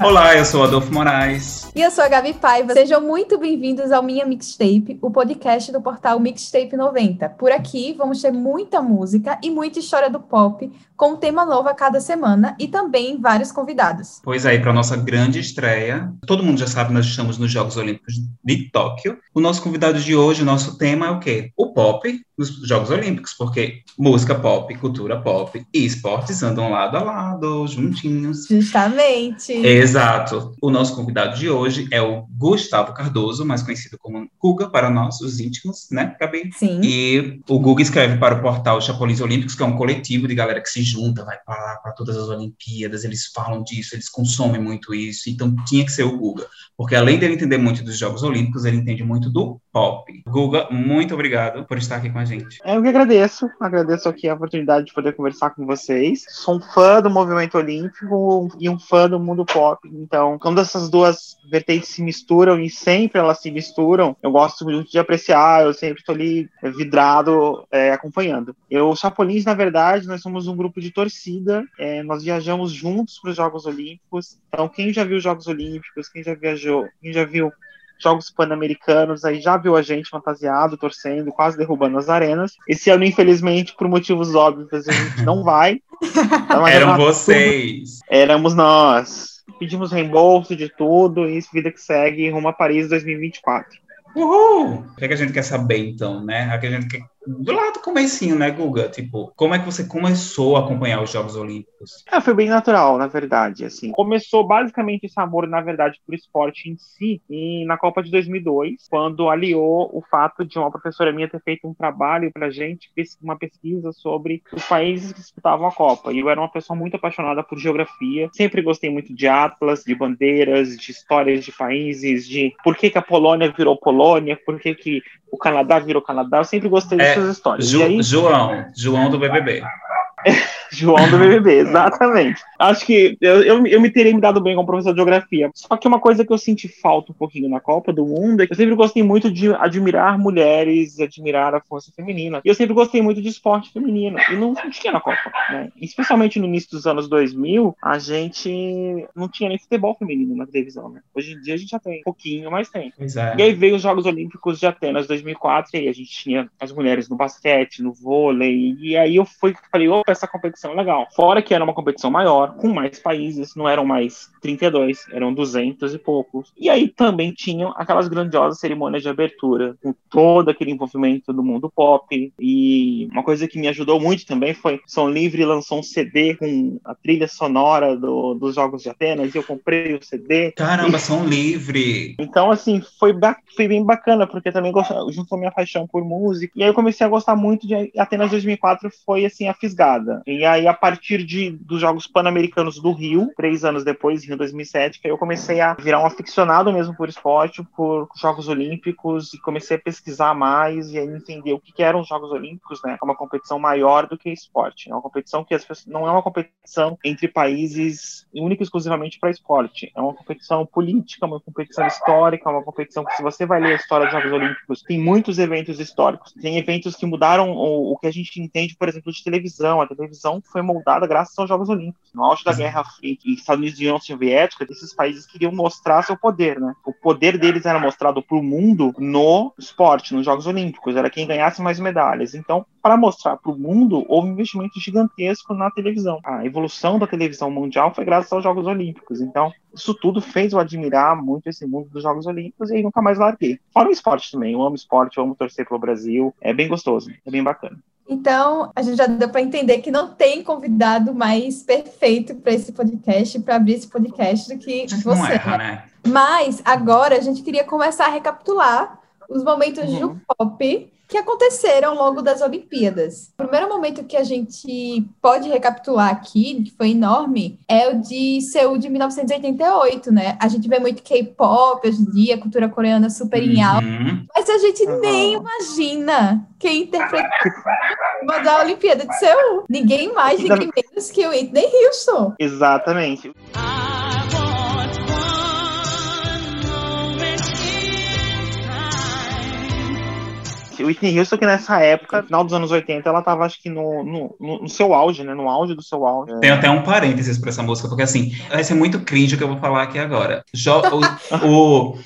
Olá, eu sou Adolfo Moraes. E eu sou a Gabi Paiva. Sejam muito bem-vindos ao Minha Mixtape, o podcast do portal Mixtape 90. Por aqui vamos ter muita música e muita história do pop, com um tema novo a cada semana e também vários convidados. Pois aí, para nossa grande estreia, todo mundo já sabe, nós estamos nos Jogos Olímpicos de Tóquio. O nosso convidado de hoje, o nosso tema é o quê? O pop nos Jogos Olímpicos, porque música pop, cultura pop e esportes andam lado a lado, juntinhos. Justamente. Exato. O nosso convidado de hoje é o Gustavo Cardoso, mais conhecido como Guga para nós, os íntimos, né, Gabi? Sim. E o Guga escreve para o portal Chapulins Olímpicos, que é um coletivo de galera que se junta, vai para lá para todas as Olimpíadas, eles falam disso, eles consomem muito isso, então tinha que ser o Guga, porque além dele entender muito dos Jogos Olímpicos, ele entende muito do pop. Guga, muito obrigado por estar aqui com a gente. Eu que agradeço, agradeço aqui a oportunidade de poder conversar com vocês. Sou um fã do movimento olímpico e um fã do mundo pop, então quando essas duas vertentes se misturam e sempre elas se misturam, eu gosto muito de apreciar, eu sempre estou ali vidrado é, acompanhando. Eu, Chapolins, na verdade, nós somos um grupo de torcida, é, nós viajamos juntos para os Jogos Olímpicos, então quem já viu os Jogos Olímpicos, quem já viajou, quem já viu Jogos Pan-Americanos, aí já viu a gente fantasiado, torcendo, quase derrubando as arenas. Esse ano, infelizmente, por motivos óbvios, a gente não vai. Então, Eram vocês. Tudo. Éramos nós. Pedimos reembolso de tudo e vida que segue rumo a Paris 2024. Uhul! O que, é que a gente quer saber, então, né? O que a gente quer do lado do comecinho, né, Guga? Tipo, como é que você começou a acompanhar os Jogos Olímpicos? É, foi bem natural, na verdade, assim. Começou basicamente esse amor, na verdade, por esporte em si, e na Copa de 2002, quando aliou o fato de uma professora minha ter feito um trabalho pra gente, uma pesquisa sobre os países que disputavam a Copa. E eu era uma pessoa muito apaixonada por geografia, sempre gostei muito de atlas, de bandeiras, de histórias de países, de por que, que a Polônia virou Polônia, por que, que o Canadá virou Canadá. Eu sempre gostei é, dessas histórias. Ju, aí... João, João do BBB. João do BBB, exatamente. Acho que eu, eu, eu, me teria me dado bem como professor de geografia. Só que uma coisa que eu senti falta um pouquinho na Copa do Mundo é que eu sempre gostei muito de admirar mulheres, admirar a força feminina. E eu sempre gostei muito de esporte feminino. E não, não tinha na Copa, né? Especialmente no início dos anos 2000, a gente não tinha nem futebol feminino na televisão, né? Hoje em dia a gente já tem um pouquinho, mas tem. É. E aí veio os Jogos Olímpicos de Atenas 2004, e aí a gente tinha as mulheres no basquete, no vôlei. E aí eu fui, falei, opa, essa competição legal. Fora que era uma competição maior, com mais países, não eram mais 32, eram 200 e poucos. E aí também tinham aquelas grandiosas cerimônias de abertura, com todo aquele envolvimento do mundo pop. E uma coisa que me ajudou muito também foi Som Livre lançou um CD com a trilha sonora do, dos Jogos de Atenas, e eu comprei o CD. Caramba, e... Som Livre! Então, assim, foi, foi bem bacana, porque também juntou minha paixão por música. E aí eu comecei a gostar muito de Atenas 2004, foi assim, a fisgada. E aí, a partir de, dos Jogos Pan-Americanos do Rio, três anos depois, Rio 2007, que eu comecei a virar um aficionado mesmo por esporte, por Jogos Olímpicos, e comecei a pesquisar mais e aí entender o que, que eram os Jogos Olímpicos, né? É uma competição maior do que esporte. É uma competição que pessoas, não é uma competição entre países única e exclusivamente para esporte. É uma competição política, uma competição histórica, uma competição que, se você vai ler a história dos Jogos Olímpicos, tem muitos eventos históricos. Tem eventos que mudaram o, o que a gente entende, por exemplo, de televisão. A televisão foi moldada graças aos Jogos Olímpicos. No auge da Guerra Fria e Estados Unidos e União Soviética, esses países queriam mostrar seu poder, né? O poder deles era mostrado para o mundo no esporte, nos Jogos Olímpicos. Era quem ganhasse mais medalhas. Então, para mostrar para o mundo, houve um investimento gigantesco na televisão. A evolução da televisão mundial foi graças aos Jogos Olímpicos. Então, isso tudo fez eu admirar muito esse mundo dos Jogos Olímpicos e aí nunca mais larguei. Fora o esporte também, eu amo esporte, eu amo torcer pelo Brasil. É bem gostoso, é bem bacana. Então, a gente já deu para entender que não tem convidado mais perfeito para esse podcast, para abrir esse podcast, do que você. Não erra, né? Mas agora a gente queria começar a recapitular os momentos uhum. de pop que aconteceram ao longo das Olimpíadas. O primeiro momento que a gente pode recapitular aqui, que foi enorme, é o de Seul de 1988, né? A gente vê muito K-pop hoje em dia, cultura coreana super em alta, uhum. mas a gente uhum. nem imagina quem interpretou a Olimpíada de Seul. Ninguém mais, ninguém menos que o Whitney Houston. Exatamente. Exatamente. Whitney Houston, que nessa época, final dos anos 80, ela tava, acho que no, no, no seu auge, né? No auge do seu auge. Tem até um parênteses pra essa música, porque assim, vai ser muito cringe o que eu vou falar aqui agora. Jo o, o,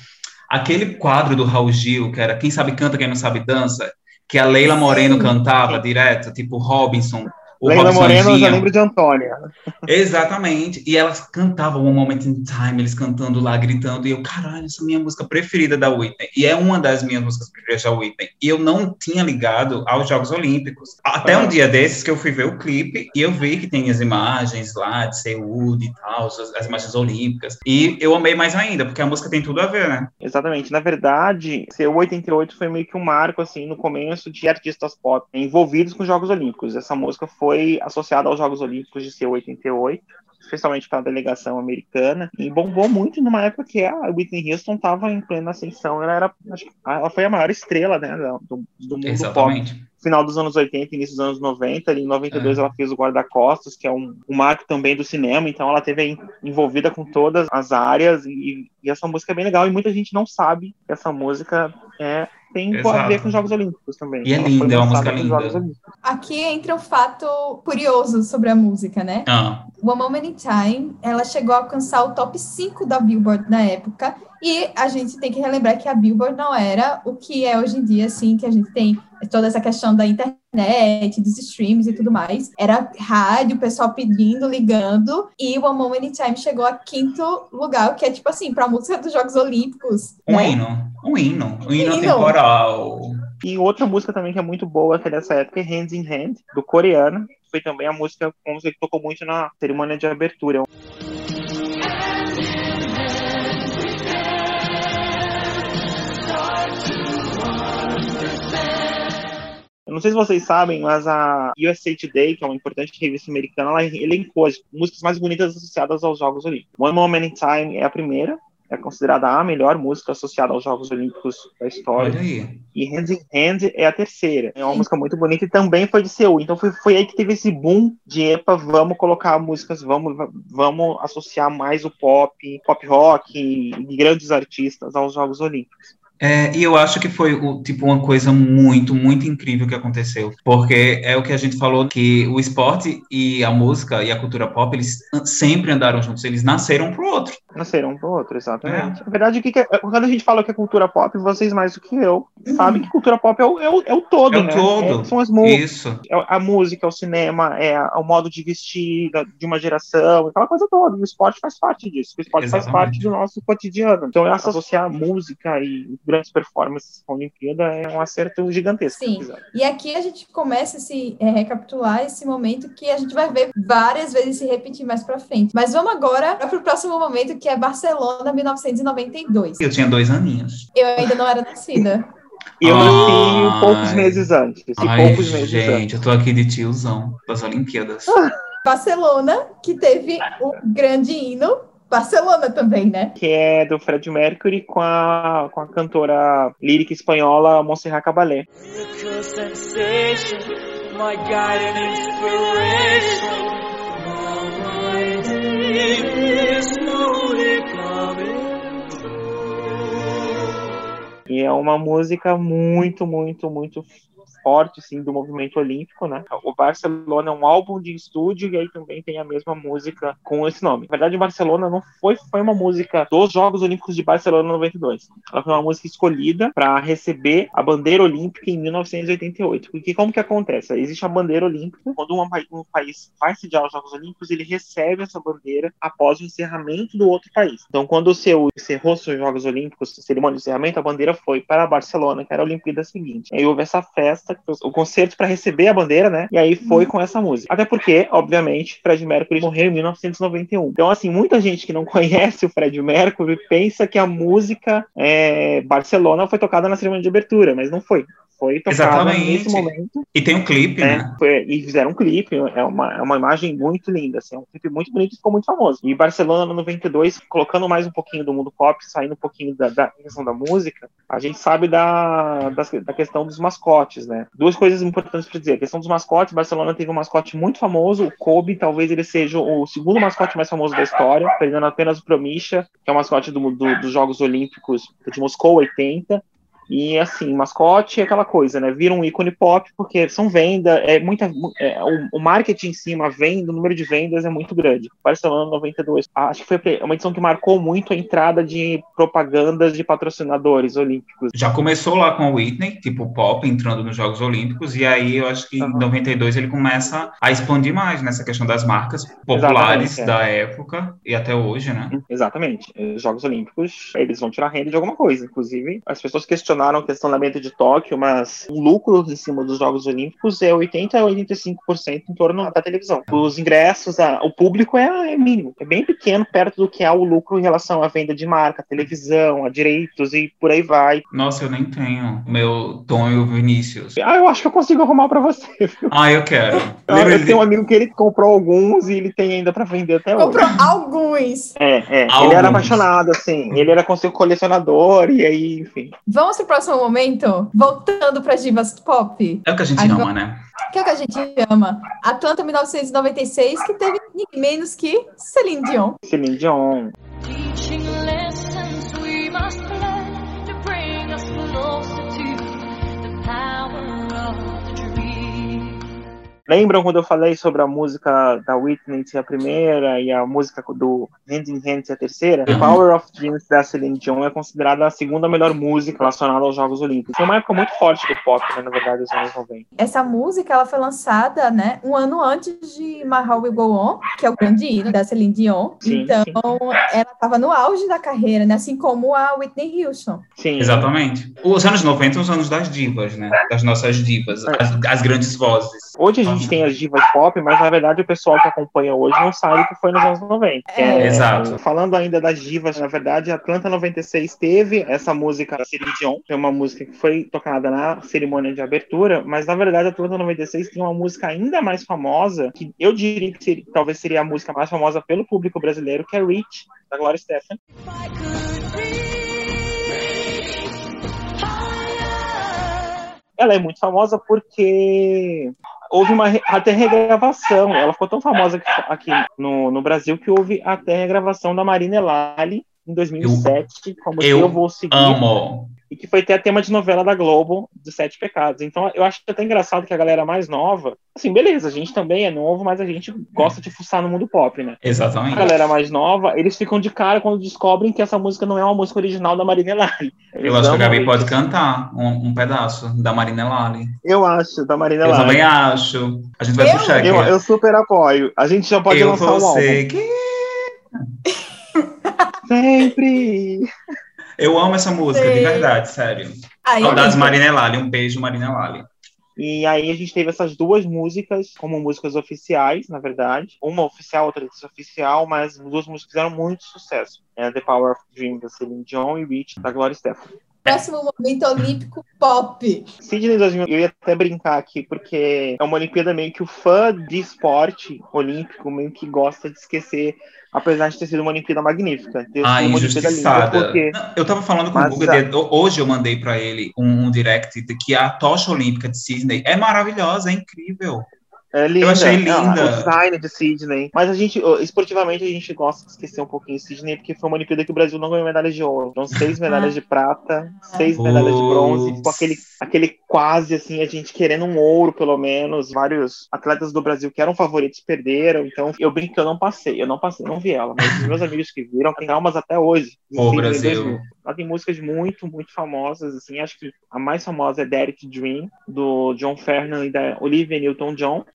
aquele quadro do Raul Gil, que era Quem Sabe Canta, Quem Não Sabe Dança, que a Leila Moreno cantava direto, tipo Robinson, o Leila Moreno, eu já lembro de Antônia. Exatamente. E elas cantavam One Moment in Time, eles cantando lá, gritando. E eu, caralho, essa é a minha música preferida da Whitney. E é uma das minhas músicas preferidas da Whitney. E eu não tinha ligado aos Jogos Olímpicos. Até um dia desses que eu fui ver o clipe e eu vi que tem as imagens lá de Seul e tal, as, as imagens olímpicas. E eu amei mais ainda, porque a música tem tudo a ver, né? Exatamente. Na verdade, Seul 88 foi meio que um marco, assim, no começo de artistas pop envolvidos com os Jogos Olímpicos. Essa música foi foi associada aos Jogos Olímpicos de Seul 88, especialmente para a delegação americana, e bombou muito numa época que a Whitney Houston estava em plena ascensão, ela era, ela foi a maior estrela, né, do, do mundo Exatamente. pop final dos anos 80, início dos anos 90. Ali em 92 é. ela fez o Guarda-Costas, que é um, um, marco também do cinema, então ela teve envolvida com todas as áreas e, e, essa música é bem legal e muita gente não sabe que essa música é tem Exato. a ver com os Jogos Olímpicos também. E é linda, é uma música linda. Aqui entra um fato curioso sobre a música, né? Ah. One Moment in Time, ela chegou a alcançar o top 5 da Billboard na época, e a gente tem que relembrar que a Billboard não era o que é hoje em dia, assim, que a gente tem toda essa questão da internet, dos streams e tudo mais. Era rádio, o pessoal pedindo, ligando, e o One Moment in Time chegou a quinto lugar, que é tipo assim, para a música dos Jogos Olímpicos. Um né? hino, um hino, um hino, hino temporal. E outra música também que é muito boa, que é dessa época, é Hands in Hand, do coreano. Foi também a música, como você tocou muito na cerimônia de abertura. Não sei se vocês sabem, mas a USA Today, que é uma importante revista americana, ela elencou as músicas mais bonitas associadas aos Jogos Olímpicos. One Moment in Time é a primeira, é considerada a melhor música associada aos Jogos Olímpicos da história. E Hand in Hand é a terceira. É uma música muito bonita e também foi de Seul. Então foi, foi aí que teve esse boom de epa, vamos colocar músicas, vamos, vamos associar mais o pop, pop rock e grandes artistas aos Jogos Olímpicos. É, e eu acho que foi o, tipo uma coisa muito, muito incrível que aconteceu, porque é o que a gente falou que o esporte e a música e a cultura pop eles sempre andaram juntos, eles nasceram pro outro. Nasceram um pro outro, exatamente. É. Na verdade, o que, que é, quando a gente fala que é cultura pop, vocês mais do que eu uhum. sabem que cultura pop é o, é o, é o todo, é o né? todo. É, são as músicas, Isso. É a música, é o cinema, é o modo de vestir de uma geração, aquela coisa toda. o esporte faz parte disso. O esporte exatamente. faz parte do nosso cotidiano. Então, associar música e grandes performances com a Olimpíada é um acerto gigantesco. Sim, e aqui a gente começa a se é, recapitular esse momento que a gente vai ver várias vezes se repetir mais para frente. Mas vamos agora para o próximo momento, que é Barcelona, 1992. Eu tinha dois aninhos. Eu ainda não era nascida. E eu nasci poucos meses antes. Ai, poucos meses gente, antes. eu tô aqui de tiozão das Olimpíadas. Barcelona, que teve o grande hino Barcelona também, né? Que é do Fred Mercury com a, com a cantora lírica espanhola Montserrat Caballé. E é uma música muito, muito, muito forte assim, do movimento olímpico, né? O Barcelona é um álbum de estúdio e aí também tem a mesma música com esse nome. Na verdade, o Barcelona não foi, foi uma música dos Jogos Olímpicos de Barcelona 92. Ela foi uma música escolhida para receber a bandeira olímpica em 1988. Porque como que acontece? Existe a bandeira olímpica, quando um, um país vai sediar os Jogos Olímpicos, ele recebe essa bandeira após o encerramento do outro país. Então, quando o seu encerrou seus Jogos Olímpicos, cerimônia de encerramento, a bandeira foi para Barcelona, que era a Olimpíada seguinte. Aí houve essa festa o concerto para receber a bandeira, né? E aí foi uhum. com essa música. Até porque, obviamente, Fred Mercury morreu em 1991. Então, assim, muita gente que não conhece o Fred Mercury pensa que a música é, Barcelona foi tocada na cerimônia de abertura, mas não foi foi tocada nesse momento. E tem um clipe, né? né? Foi, e fizeram um clipe, é uma, é uma imagem muito linda, assim, é um clipe muito bonito e ficou muito famoso. E Barcelona, no 92, colocando mais um pouquinho do mundo pop, saindo um pouquinho da, da questão da música, a gente sabe da, da, da, questão dos mascotes, né? Duas coisas importantes para dizer. A questão dos mascotes, Barcelona teve um mascote muito famoso, o Kobe, talvez ele seja o segundo mascote mais famoso da história, perdendo apenas o Promisha, que é o mascote do, do, dos Jogos Olímpicos de Moscou 80, E assim, mascote é aquela coisa, né? Vira um ícone pop, porque são vendas, é muita. É, o, marketing em cima, venda, o número de vendas é muito grande. Barcelona 92. Acho que foi uma edição que marcou muito a entrada de propagandas de patrocinadores olímpicos. Já começou lá com o Whitney, tipo pop, entrando nos Jogos Olímpicos, e aí eu acho que uhum. em 92 ele começa a expandir mais nessa questão das marcas populares é. da época e até hoje, né? Exatamente. Os Jogos Olímpicos, eles vão tirar renda de alguma coisa. Inclusive, as pessoas questionaram a questão da meta de Tóquio, mas o lucro em cima dos Jogos Olímpicos é 80 a 85% em torno da televisão. Os ingressos, a, o público é, é, mínimo, é bem pequeno perto do que é o lucro em relação à venda de marca, televisão, a direitos e por aí vai. Nossa, eu nem tenho meu Tom e o Vinícius. Ah, eu acho que eu consigo arrumar para você. Viu? Ah, eu quero. eu, eu tenho um amigo que ele comprou alguns e ele tem ainda para vender até hoje. Comprou alguns. É, é. Alguns. Ele era apaixonado, assim. Ele era colecionador e aí, enfim. Vamos pro próximo momento? Voltando para divas pop. É o que a gente Agora... ama, né? Que é o que a gente ama. Atlanta 1996, que teve ninguém menos que Celine Dion. Celine Dion. Lembram quando eu falei sobre a música da Whitney ser a primeira e a música do Hand in Hand ser a terceira? The Power of Dreams da Celine Dion é considerada a segunda melhor música relacionada aos Jogos Olímpicos. Foi uma época muito forte do pop, né, na verdade, dos anos 90. Essa música ela foi lançada, né, um ano antes de My Heart Will Go On, que é o grande hino da Celine Dion. Sim, então, sim. ela estava no auge da carreira, né, assim como a Whitney Houston. Sim. Exatamente. Os anos 90 são os anos das divas, né, das nossas divas, é. as, as grandes vozes. Hoje a gente tem as divas pop, mas na verdade o pessoal que acompanha hoje não sabe que foi nos anos 90. É, é, Exato. Falando ainda das divas, na verdade, a Atlanta 96 teve essa música da Celine Dion, que é uma música que foi tocada na cerimônia de abertura, mas na verdade a Atlanta 96 tem uma música ainda mais famosa, que eu diria que seria, talvez seria a música mais famosa pelo público brasileiro, que é Reach, da Gloria Stefan. Ela é muito famosa porque houve uma até regravação. Ela ficou tão famosa aqui no, no Brasil que houve até regravação da Marina Elali em 2007 eu, como eu, eu vou seguir. Amo e que foi até tema de novela da Globo, dos Sete Pecados. Então eu acho até engraçado que a galera mais nova, assim, beleza, a gente também é novo, mas a gente gosta de fuçar no mundo pop, né? Exatamente. A galera mais nova, eles ficam de cara quando descobrem que essa música não é uma música original da Marina Lali. Eu acho que a Gabi pode cantar um, um, pedaço da Marina Lali. Eu acho, da Marina Lali. Eu também acho. A gente vai eu, puxar aqui. Eu, eu super apoio. A gente já pode eu lançar um álbum. Que... Sempre. Eu amo essa música, Sei. de verdade, sério. Aí, Saudades Marina Lali, um beijo Marina Lali. E aí a gente teve essas duas músicas como músicas oficiais, na verdade. Uma oficial, outra oficial, mas as duas músicas fizeram muito sucesso. É The Power of Dream, da Celine Dion, e Reach, da Gloria Stefan. Próximo momento olímpico pop. Sydney 2000, eu ia até brincar aqui, porque é uma Olimpíada meio que o fã de esporte olímpico meio que gosta de esquecer apesar de ter sido uma Olimpíada magnífica. Ter ah, injustiçada. Porque... eu tava falando com Mas, o Guga, de, hoje eu mandei para ele um, um direct de que a tocha olímpica de Sydney é maravilhosa, é incrível. É linda. Eu achei linda. Não, o design de Sydney. Mas a gente, esportivamente, a gente gosta de esquecer um pouquinho Sydney, porque foi uma Olimpíada que o Brasil não ganhou medalhas de ouro. Então, seis medalhas de prata, seis medalhas de bronze, com aquele, aquele quase, assim, a gente querendo um ouro, pelo menos. Vários atletas do Brasil que eram favoritos perderam. Então, eu brinco que eu não passei. Eu não passei, não vi ela. Mas os meus amigos que viram têm almas até hoje. O Brasil. Ela tem músicas muito, muito famosas, assim. Acho que a mais famosa é Derek Dream, do John Fernan e da Olivia Newton-John.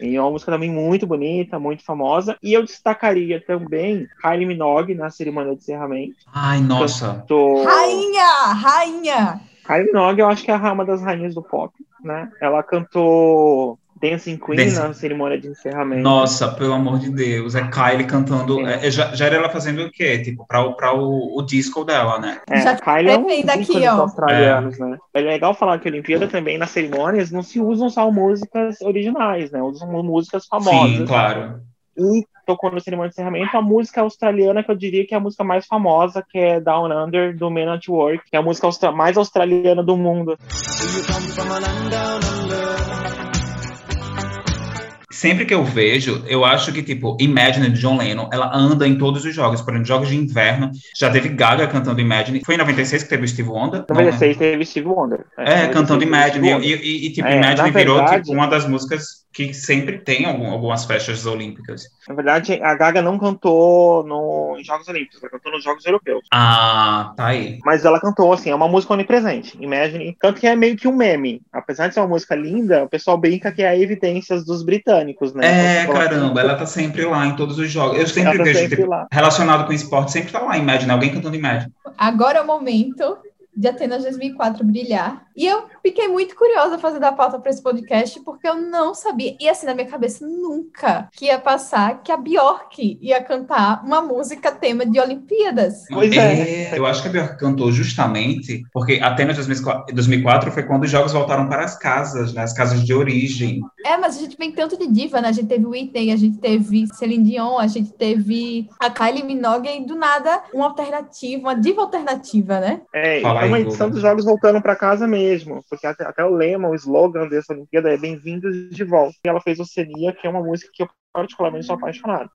E é uma música também muito bonita, muito famosa. E eu destacaria também Kylie Minogue na cerimônia de encerramento. Ai, nossa. Cantou... Rainha! Rainha! Kylie Minogue, eu acho que é uma das rainhas do pop, né? Ela cantou Dancing Queen Dancing. na cerimônia de encerramento. Nossa, pelo amor de Deus. É Kylie cantando. É, já, já era ela fazendo o quê? Tipo, para o, o disco dela, né? É, já Kylie é um daqui, ó. australianos, é. né? É legal falar que a Olimpíada também, nas cerimônias, não se usam só músicas originais, né? Usam músicas famosas. Sim, claro. E tocou na cerimônia de encerramento a música australiana que eu diria que é a música mais famosa, que é Down Under, do Men at Work, que é a música mais australiana do mundo. Sempre que eu vejo, eu acho que, tipo, Imagine de John Lennon, ela anda em todos os jogos. Por exemplo, jogos de inverno, já teve Gaga cantando Imagine. Foi em 96 que teve o Steve Wonder? 96 Não, né? teve Steve Wonder. É, é cantando Imagine. E, e, e, tipo, é, Imagine virou verdade, tipo, uma das músicas que sempre tem algum, algumas festas olímpicas. Na verdade, a Gaga não cantou no, em Jogos Olímpicos, ela cantou nos Jogos Europeus. Ah, tá aí. Mas ela cantou, assim, é uma música onipresente. Imagine. Tanto que é meio que um meme. Apesar de ser uma música linda, o pessoal brinca que é evidências dos britânicos, né? É, caramba, ela tá sempre lá em todos os jogos. Eu sempre tá vejo, sempre tipo, relacionado com esporte, sempre tá lá, Imagine, alguém cantando Imagine. Agora é o momento de Atenas 2004 brilhar. E eu fiquei muito curiosa fazendo a pauta para esse podcast, porque eu não sabia, e assim, na minha cabeça, nunca que ia passar que a Bjork ia cantar uma música tema de Olimpíadas. Pois é. é. Eu acho que a Bjork cantou justamente porque Atenas 2004 foi quando os jogos voltaram para as casas, né, as casas de origem. É, mas a gente vem tanto de diva, né? A gente teve Whitney, a gente teve Celine Dion, a gente teve a Kylie Minogue, e do nada, uma alternativa, uma diva alternativa, né? É, Fala é uma edição dos jogos voltando para casa mesmo, porque até, até, o lema, o slogan dessa Olimpíada é Bem-vindos de volta. E ela fez Oceania, que é uma música que eu particularmente sou apaixonado.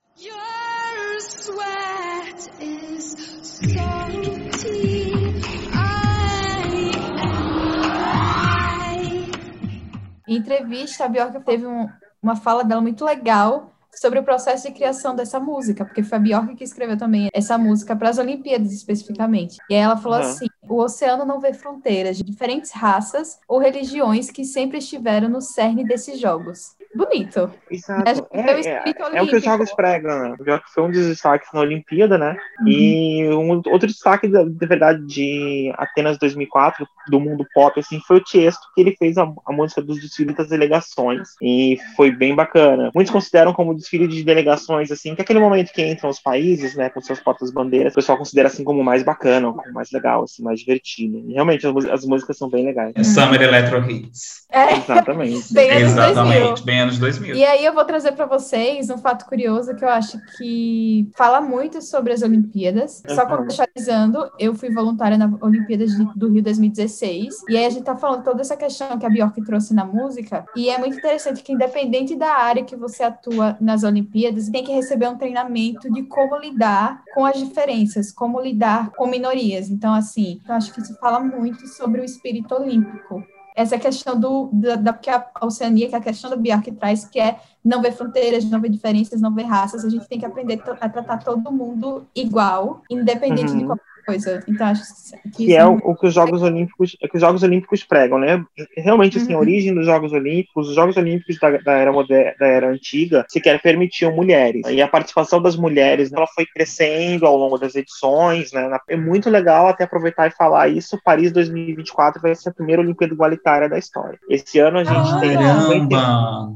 Em entrevista, a Bjork teve um, uma fala dela muito legal sobre o processo de criação dessa música, porque foi a Bjork que escreveu também essa música para as Olimpíadas especificamente. E aí ela falou uhum. assim: o oceano não vê fronteiras de diferentes raças ou religiões que sempre estiveram no cerne desses jogos bonito. Exato. É, é, é, o que os jogos pregam, né? Já que foi um dos destaques na Olimpíada, né? Uhum. E um outro destaque, da, de verdade, de Atenas 2004, do mundo pop, assim, foi o Tiesto, que ele fez a, a música dos desfiles das delegações. E foi bem bacana. Muitos consideram como desfile de delegações, assim, que é aquele momento que entram os países, né, com suas portas-bandeiras, o pessoal considera, assim, como mais bacana, como mais legal, assim, mais divertido. E realmente, as, as músicas são bem legais. Summer Electro Hits. É. Exatamente. bem Exatamente, bem anos 2000. E aí eu vou trazer para vocês um fato curioso que eu acho que fala muito sobre as Olimpíadas. Uhum. Só contextualizando, eu fui voluntária na Olimpíadas do Rio 2016. E aí a gente tá falando toda essa questão que a Bjork trouxe na música. E é muito interessante que, independente da área que você atua nas Olimpíadas, tem que receber um treinamento de como lidar com as diferenças, como lidar com minorias. Então, assim, eu acho que isso fala muito sobre o espírito olímpico essa questão do, da, da que a Oceania, que é a questão da Bjork traz, que é não ver fronteiras, não ver diferenças, não ver raças, a gente tem que aprender a tratar todo mundo igual, independente uhum. de qualquer coisa. Então, acho que, que é, é o, o, que os Jogos Olímpicos, é que os Jogos Olímpicos pregam, né? Realmente, assim, uhum. a origem dos Jogos Olímpicos, os Jogos Olímpicos da, da era moderna, da era antiga, sequer permitiam mulheres. E a participação das mulheres, ela foi crescendo ao longo das edições, né? É muito legal até aproveitar e falar isso. Paris 2024 vai ser a primeira Olimpíada igualitária da história. Esse ano a gente tem 50,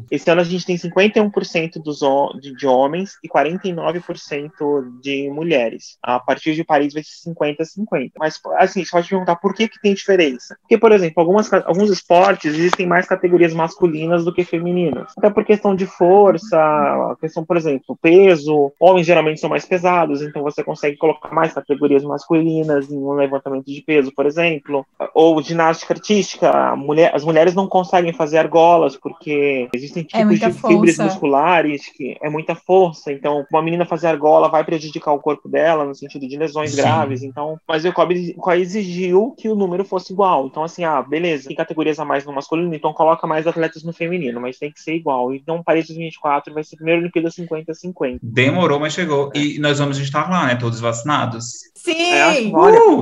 esse ano a gente tem 51% dos de, de homens e 49% de mulheres. A partir de Paris vai ser 50 50-50. Mas, assim, você pode perguntar por que, que tem diferença. Porque, por exemplo, algumas, alguns esportes existem mais categorias masculinas do que femininas. Até por questão de força, questão, por exemplo, peso. Homens geralmente são mais pesados, então você consegue colocar mais categorias masculinas em um levantamento de peso, por exemplo. Ou ginástica artística. Mulher, as mulheres não conseguem fazer argolas porque existem é tipos é de fibras musculares que é muita força. Então, uma menina fazer argola vai prejudicar o corpo dela no sentido de lesões Sim. graves. Então, mas o COB exigiu que o número fosse igual. Então, assim, ah, beleza, tem categorias a mais no masculino, então coloca mais atletas no feminino, mas tem que ser igual. Então, Paris 2024 vai ser a primeira Olimpíada 50-50. Demorou, mas chegou. E nós vamos estar lá, né? Todos vacinados. Sim! É, olha, uh!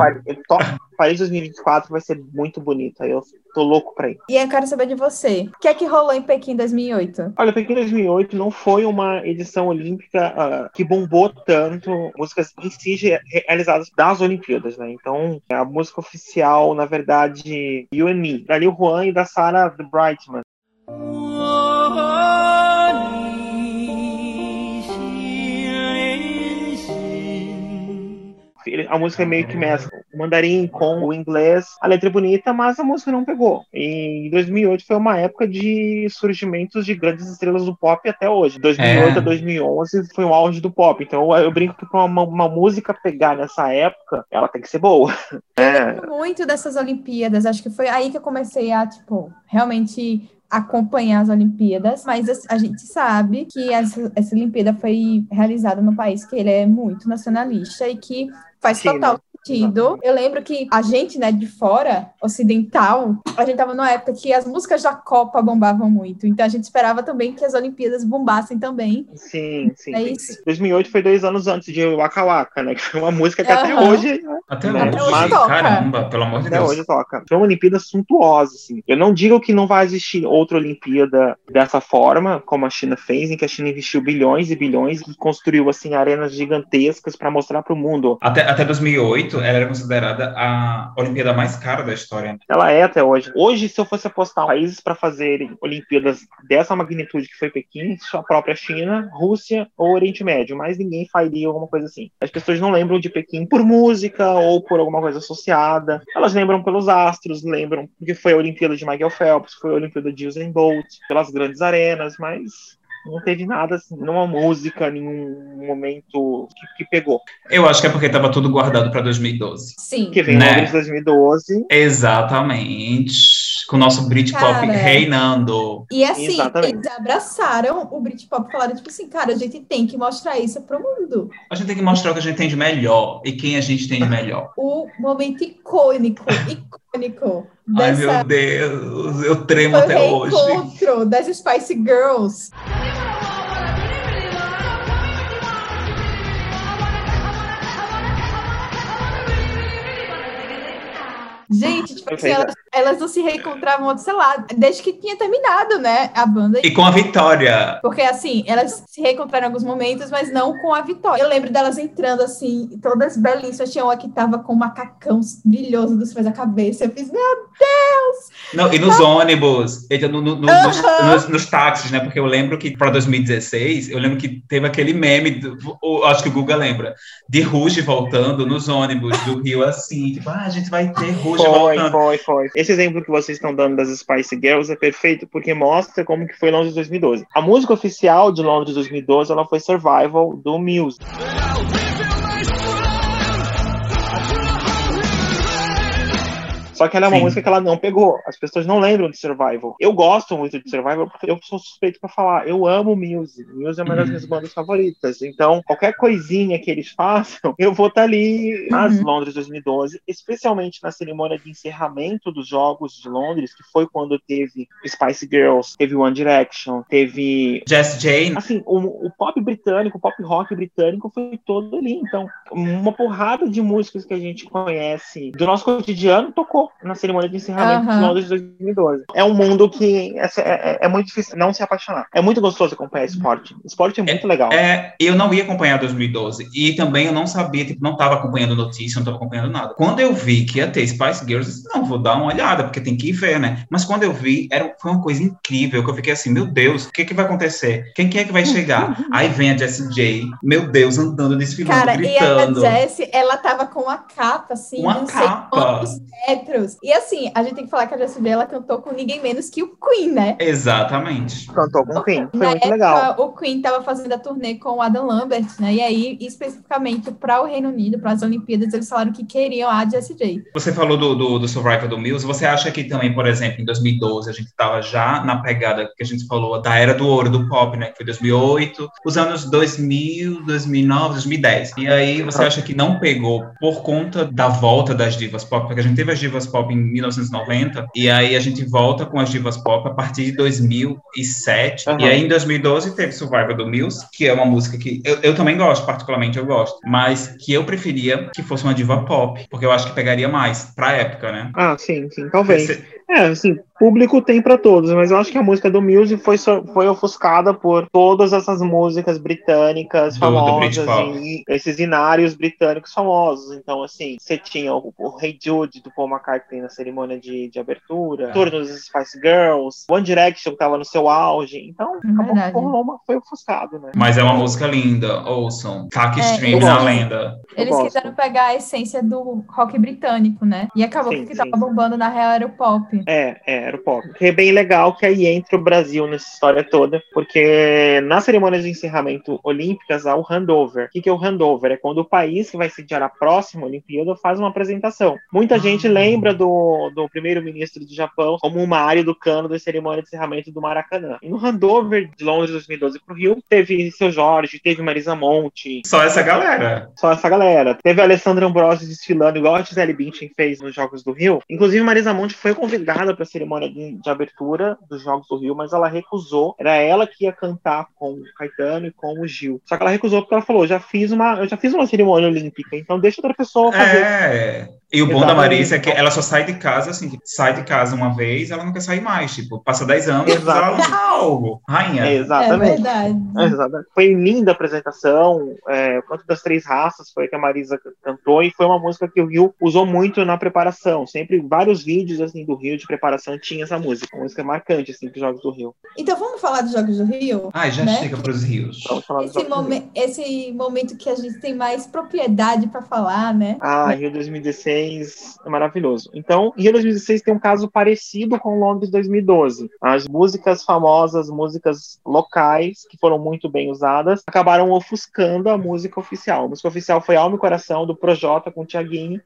Paris 2024 vai ser muito bonito. Aí eu tô louco pra ir. E eu quero saber de você. O que é que rolou em Pequim 2008? Olha, Pequim 2008 não foi uma edição olímpica uh, que bombou tanto músicas em si realizadas das Olimpíadas, né? Então, a música oficial, na verdade, You and Me, da Lil Juan e da Sarah Brightman. A música meio que mescla o mandarim com o inglês. A letra é bonita, mas a música não pegou. E 2008 foi uma época de surgimentos de grandes estrelas do pop até hoje. 2008 é. a 2011 foi o auge do pop. Então eu brinco que pra uma, uma música pegar nessa época, ela tem que ser boa. Eu é. muito dessas Olimpíadas. Acho que foi aí que eu comecei a, tipo, realmente acompanhar as Olimpíadas, mas a, a gente sabe que essa, essa Olimpíada foi realizada no país que ele é muito nacionalista e que faz Sim, total né? Sentido. Eu lembro que a gente, né, de fora, ocidental, a gente tava numa época que as músicas da Copa bombavam muito. Então a gente esperava também que as Olimpíadas bombassem também. Sim, sim. É sim, sim. 2008 foi dois anos antes de Waka Waka, né? Que foi uma música que uhum. até hoje. Né? Até, né? hoje. Mas, toca. Caramba, pelo amor de até Deus. hoje toca. Foi uma Olimpíada suntuosa, assim. Eu não digo que não vai existir outra Olimpíada dessa forma, como a China fez, em que a China investiu bilhões e bilhões e construiu, assim, arenas gigantescas para mostrar para o mundo. Até, até 2008, ela era considerada a Olimpíada mais cara da história. Ela é até hoje. Hoje, se eu fosse apostar países para fazerem Olimpíadas dessa magnitude que foi Pequim, a própria China, Rússia ou Oriente Médio, mas ninguém faria alguma coisa assim. As pessoas não lembram de Pequim por música ou por alguma coisa associada. Elas lembram pelos astros, lembram porque foi a Olimpíada de Michael Phelps, foi a Olimpíada de Usain Bolt, pelas grandes arenas, mas não teve nada, assim, nenhuma música, nenhum momento que, que pegou. Eu acho que é porque estava tudo guardado para 2012. Sim. Que vem né? em 2012. Exatamente. Com o nosso Britpop reinando. E assim, Exatamente. eles abraçaram o Britpop e falaram, tipo assim, cara, a gente tem que mostrar isso pro mundo. A gente tem que mostrar o que a gente tem de melhor e quem a gente tem de melhor. O momento icônico, icônico. Ai, meu Deus, eu tremo até hoje. O reencontro das Spice Girls. Gente, tipo assim, elas, elas, não se reencontravam, sei lá, desde que tinha terminado, né, a banda. E com a Vitória. Porque, assim, elas se reencontraram em alguns momentos, mas não com a Vitória. Eu lembro delas entrando, assim, todas belíssimas. Tinha uma que tava com um macacão brilhoso dos pés da cabeça. Eu fiz, meu Deus! Não, e nos ah. ônibus, no, no, no, nos, nos, nos, táxis, né, porque eu lembro que para 2016, eu lembro que teve aquele meme, do, acho que o Guga lembra, de Ruge voltando nos ônibus do Rio, assim, tipo, ah, a gente vai ter Ruge foi, foi, foi. Esse exemplo que vocês estão dando das Spice Girls é perfeito porque mostra como que foi Londres 2012. A música oficial de Londres 2012 ela foi Survival do Muse. Só que ela é uma Sim. música que ela não pegou. As pessoas não lembram de Survival. Eu gosto muito de Survival porque eu sou suspeito para falar. Eu amo Muse. Muse é uma uhum. das minhas bandas favoritas. Então, qualquer coisinha que eles façam, eu vou estar tá ali nas uhum. Londres 2012, especialmente na cerimônia de encerramento dos Jogos de Londres, que foi quando teve Spice Girls, teve One Direction, teve. Jess Jane. Assim, o, o pop britânico, o pop rock britânico foi todo ali. Então, uma porrada de músicas que a gente conhece do nosso cotidiano tocou na cerimônia de encerramento uhum. de Londres de 2012. É um mundo que é, é, é, muito difícil não se apaixonar. É muito gostoso acompanhar esporte. Esporte é muito é, legal. É, eu não ia acompanhar 2012 e também eu não sabia, tipo, não estava acompanhando notícia, não estava acompanhando nada. Quando eu vi que ia ter Spice Girls, eu disse, não, vou dar uma olhada, porque tem que ir ver, né? Mas quando eu vi, era, foi uma coisa incrível, que eu fiquei assim, meu Deus, o que, que vai acontecer? Quem, quem é que vai chegar? Aí vem a Jessie J, meu Deus, andando, desfilando, Cara, gritando. e a Jessie, ela tava com uma capa, assim, uma capa. metros. E assim, a gente tem que falar que a Jessie J, ela cantou com ninguém menos que o Queen, né? Exatamente. Cantou com o Queen, foi Na muito época, legal. O Queen tava fazendo a turnê com o Adam Lambert, né? E aí, especificamente para o Reino Unido, para as Olimpíadas, eles falaram que queriam a Jessie J. Você falou do, do, do Survivor do Mills, você acha que também, por exemplo, em 2012, a gente tava já na pegada que a gente falou da era do ouro do pop, né? Que foi 2008, os anos 2000, 2009, 2010. E aí, você acha que não pegou por conta da volta das divas pop? Porque a gente teve as divas pop em 1990, e aí a gente volta com as divas pop a partir de 2007. Uhum. E aí em 2012 teve Survivor do Mills, que é uma música que eu, eu também gosto, particularmente eu gosto, mas que eu preferia que fosse uma diva pop, porque eu acho que pegaria mais pra época, né? Ah, sim, sim, talvez. Você... É, assim, público tem para todos, mas eu acho que a música do Muse foi, foi ofuscada por todas essas músicas britânicas do, famosas, do e esses inários britânicos famosos. Então, assim, você tinha o, o Hey Jude do Paul McCartney na cerimônia de, de abertura, todos os Spice Girls, One Direction que tava no seu auge. Então, é acabou uma, foi ofuscado, né? Mas é uma música linda, ouçam. Tac é, Stream na lenda. Eles quiseram pegar a essência do rock britânico, né? E acabou sim, que sim. tava bombando na real era o pop. É, é era o pop. Que é bem legal que aí entra o Brasil nessa história toda, porque nas cerimônias de encerramento olímpicas há o handover. O que, que é o handover? É quando o país que vai sediar a próxima Olimpíada faz uma apresentação. Muita ah. gente lembra do, do primeiro-ministro do Japão como uma área do cano da cerimônia de encerramento do Maracanã. E no handover de Londres 2012 para o Rio, teve seu Jorge, teve Marisa Monte. Só essa galera. Só essa galera. Teve a Alessandra Ambrosio desfilando, igual a Gisele Bündchen fez nos Jogos do Rio. Inclusive, Marisa Monte foi convidada para a cerimônia de, de, abertura dos Jogos do Rio, mas ela recusou. Era ela que ia cantar com o Caetano e com o Gil. Só que ela recusou porque ela falou: já fiz uma, eu já fiz uma cerimônia olímpica, então deixa outra pessoa fazer. É. E o bom da Marisa é que ela só sai de casa, assim, sai de casa uma vez, ela não quer sair mais. Tipo, passa 10 anos, ela não rainha. É, exatamente. É verdade. Exatamente. Foi linda a apresentação. É, quanto das três raças foi que a Marisa cantou, e foi uma música que o Rio usou muito na preparação. Sempre vários vídeos assim do Rio de preparação tinha essa música. Uma música marcante, assim, dos Jogos do Rio. Então vamos falar dos Jogos do Rio? Ah, já né? chega para os rios. Esse, momen esse momento que a gente tem mais propriedade para falar, né? Ah, Rio 2016 2016 é maravilhoso. Então, Rio 2016 tem um caso parecido com Londres 2012. As músicas famosas, músicas locais, que foram muito bem usadas, acabaram ofuscando a música oficial. A música oficial foi Alma e Coração, do Projota com o Tiaguinho.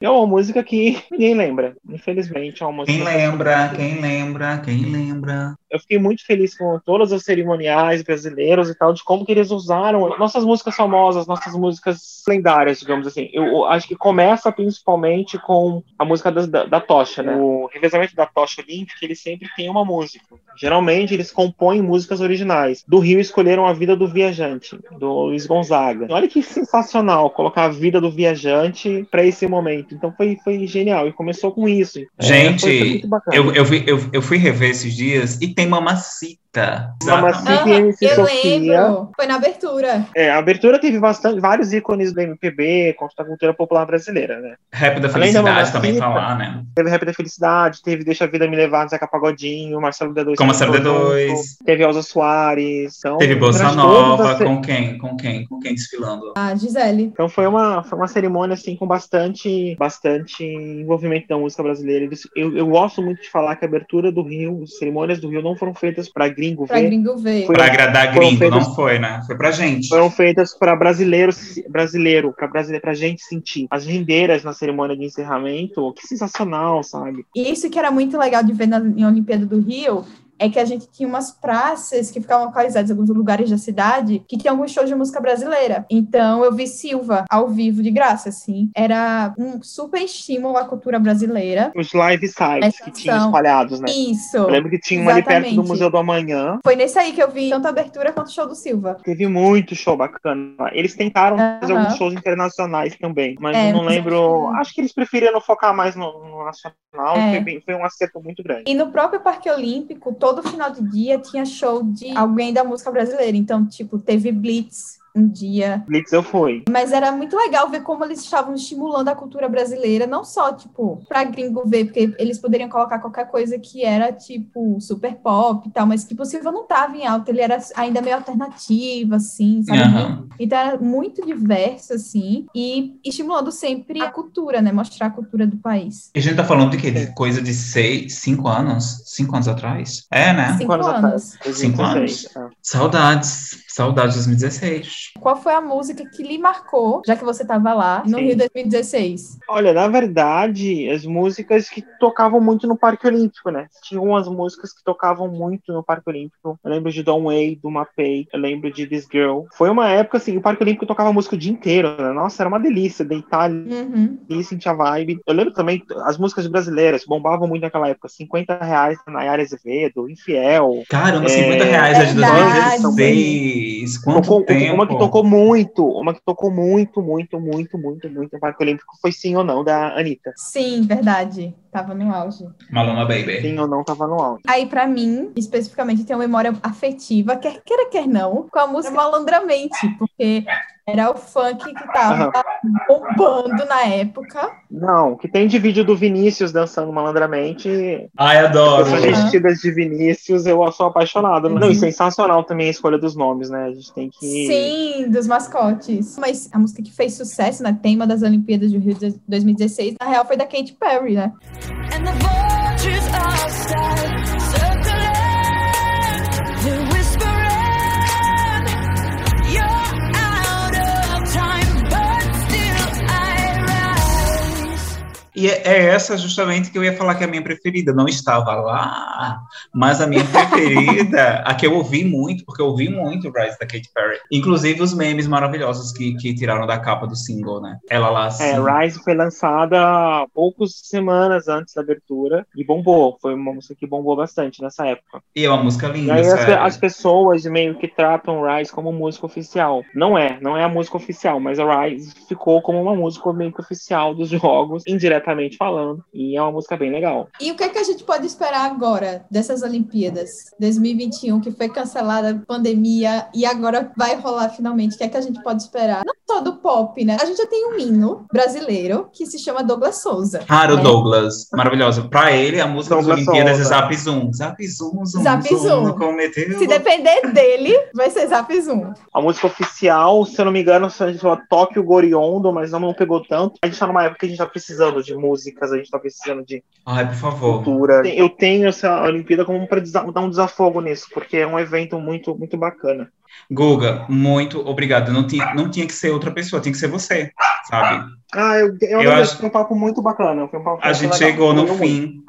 É uma música que ninguém lembra, infelizmente. É uma música quem lembra, quem lembra, quem lembra eu fiquei muito feliz com todas as cerimoniais brasileiros e tal, de como que eles usaram nossas músicas famosas, nossas músicas lendárias, digamos assim. Eu acho que começa principalmente com a música da, da tocha, né? O revezamento da tocha olímpica, ele sempre tem uma música. Geralmente eles compõem músicas originais. Do Rio escolheram a vida do viajante, do Luiz Gonzaga. Olha que sensacional colocar a vida do viajante para esse momento. Então foi, foi genial e começou com isso. Gente, é, foi, foi eu, eu, eu, eu fui rever esses dias e tem tem Mamacita Mamacita e MC eu Sofia. Lembro. Foi na abertura. É, a abertura teve bastante, vários ícones do MPB, contra a cultura popular brasileira, né? Rap da Felicidade da também tá lá, né? Teve Rap da Felicidade, teve Deixa a Vida Me Levar, Zeca Pagodinho, Marcelo D2. Com Marcelo D2. Teve Elza Soares. Então, teve Bolsa Nova, com quem? Com quem? Com quem desfilando? A Gisele. Então foi uma, foi uma cerimônia, assim, com bastante, bastante envolvimento da música brasileira. Eu, eu gosto muito de falar que a abertura do Rio, as cerimônias do Rio não foram feitas para gringo pra ver. Gringo ver. Pra agradar gringo, feitas, não foi, né? Foi pra gente. Foram feitas para brasileiros, brasileiro, pra, brasileiro, pra gente sentir. As rendeiras na cerimônia de encerramento, que sensacional, sabe? E isso que era muito legal de ver na em Olimpíada do Rio, é que a gente tinha umas praças que ficavam localizadas em alguns lugares da cidade que tinham alguns shows de música brasileira. Então eu vi Silva ao vivo de graça, assim. Era um super estímulo à cultura brasileira. Os live sites que tinham espalhados, né? Isso. Eu lembro que tinha um ali perto do Museu do Amanhã. Foi nesse aí que eu vi tanto a abertura quanto o show do Silva. Teve muito show bacana. Eles tentaram fazer alguns shows internacionais também, mas é, eu não lembro. Acho que eles preferiram focar mais no, no nacional. É. Foi, bem, foi um acerto muito grande. E no próprio Parque Olímpico, todo final de dia tinha show de alguém da música brasileira. Então, tipo, teve Blitz, um dia. Blitz eu fui. Mas era muito legal ver como eles estavam estimulando a cultura brasileira, não só, tipo, pra gringo ver, porque eles poderiam colocar qualquer coisa que era, tipo, super pop e tal, mas, tipo, o Silva não tava em alta, ele era ainda meio alternativo, assim, sabe? Uhum. Então era muito diverso, assim, e estimulando sempre a cultura, né? Mostrar a cultura do país. E a gente tá falando de quê? De coisa de seis, cinco anos? Cinco anos atrás? É, né? Cinco, cinco anos. anos. Cinco anos. É. Saudades. Saudades de 2016. Qual foi a música que lhe marcou, já que você estava lá, no Sim. Rio 2016? Olha, na verdade, as músicas que tocavam muito no Parque Olímpico, né? Tinha umas músicas que tocavam muito no Parque Olímpico. Eu lembro de Don't Way, do Mapei. Eu lembro de This Girl. Foi uma época, assim, o Parque Olímpico tocava música o dia inteiro, né? Nossa, era uma delícia deitar uhum. e sentir a vibe. Eu lembro também, as músicas brasileiras bombavam muito naquela época. 50 reais na Nayara Azevedo, Infiel. Caramba, é... 50 reais é de 2016. Quanto tocou, tempo? Uma que tocou muito, uma que tocou muito, muito, muito, muito, muito no Parque Olímpico foi Sim ou Não, da Anitta. Sim, verdade. Tava no auge. Maluma Baby. Sim ou não, tava no auge. Aí, pra mim, especificamente, tem uma memória afetiva, quer queira, quer não, com a música Malandramente, porque Era o funk que tava bombando na época. Não, que tem de vídeo do Vinícius dançando malandramente. Ai, adoro. As vestidas de Vinícius, eu sou apaixonado. Uhum. Não, e sensacional também a escolha dos nomes, né? A gente tem que. Sim, dos mascotes. Mas a música que fez sucesso, né? Tema das Olimpíadas de Rio de 2016, na real foi da Katy Perry, né? And É, é essa justamente que eu ia falar que é a minha preferida. Não estava lá, mas a minha preferida, a que eu ouvi muito, porque eu ouvi muito Rise da Katy Perry. Inclusive os memes maravilhosos que, que tiraram da capa do single, né? Ela lá assim. É, Rise foi lançada poucas semanas antes da abertura e bombou. Foi uma música que bombou bastante nessa época. E é uma música linda. E aí as, as, pessoas meio que tratam Rise como música oficial. Não é, não é a música oficial, mas a Rise ficou como uma música meio que oficial dos jogos, indiretamente diretamente falando. E é uma música bem legal. E o que, é que a gente pode esperar agora dessas Olimpíadas 2021, que foi cancelada pandemia e agora vai rolar finalmente? O que é que a gente pode esperar? Não só do pop, né? A gente já tem um hino brasileiro que se chama Douglas Souza. Ah, o né? Douglas. Maravilhoso. Pra ele, a música Douglas das Olimpíadas Souza. é Zap Zoom. Zap Zoom, Zoom, Zap Zoom. zoom. Cometeu... Se depender dele, vai ser Zap Zoom. A música oficial, se eu não me engano, se a gente chama Tóquio Goriondo, mas não, não pegou tanto. A gente tá numa época que a gente tá precisando de músicas, a gente tá precisando de Ai, por favor. cultura. Eu tenho essa Olimpíada como para dar um desafogo nisso, porque é um evento muito, muito bacana. Guga, muito obrigado. Não tinha, não tinha que ser outra pessoa, tinha que ser você, sabe? Ah, eu, eu, eu acho... foi um papo muito bacana. Foi um papo a gente legal, chegou no fim.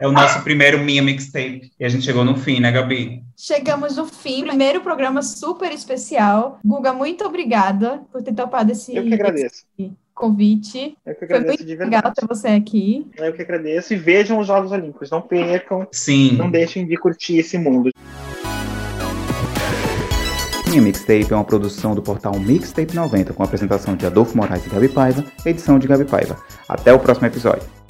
É o nosso primeiro Minha Mixtape. E a gente chegou no fim, né, Gabi? Chegamos no fim. Primeiro programa super especial. Guga, muito obrigada por ter topado esse. Eu que agradeço. Esse convite. Eu que agradeço Foi muito legal ter você aqui. Eu que agradeço e vejam os Jogos Olímpicos. Não percam. Sim. Não deixem de curtir esse mundo. Minha Mixtape é uma produção do portal Mixtape 90 com apresentação de Adolfo Moraes e Gabi Paiva, edição de Gabi Paiva. Até o próximo episódio.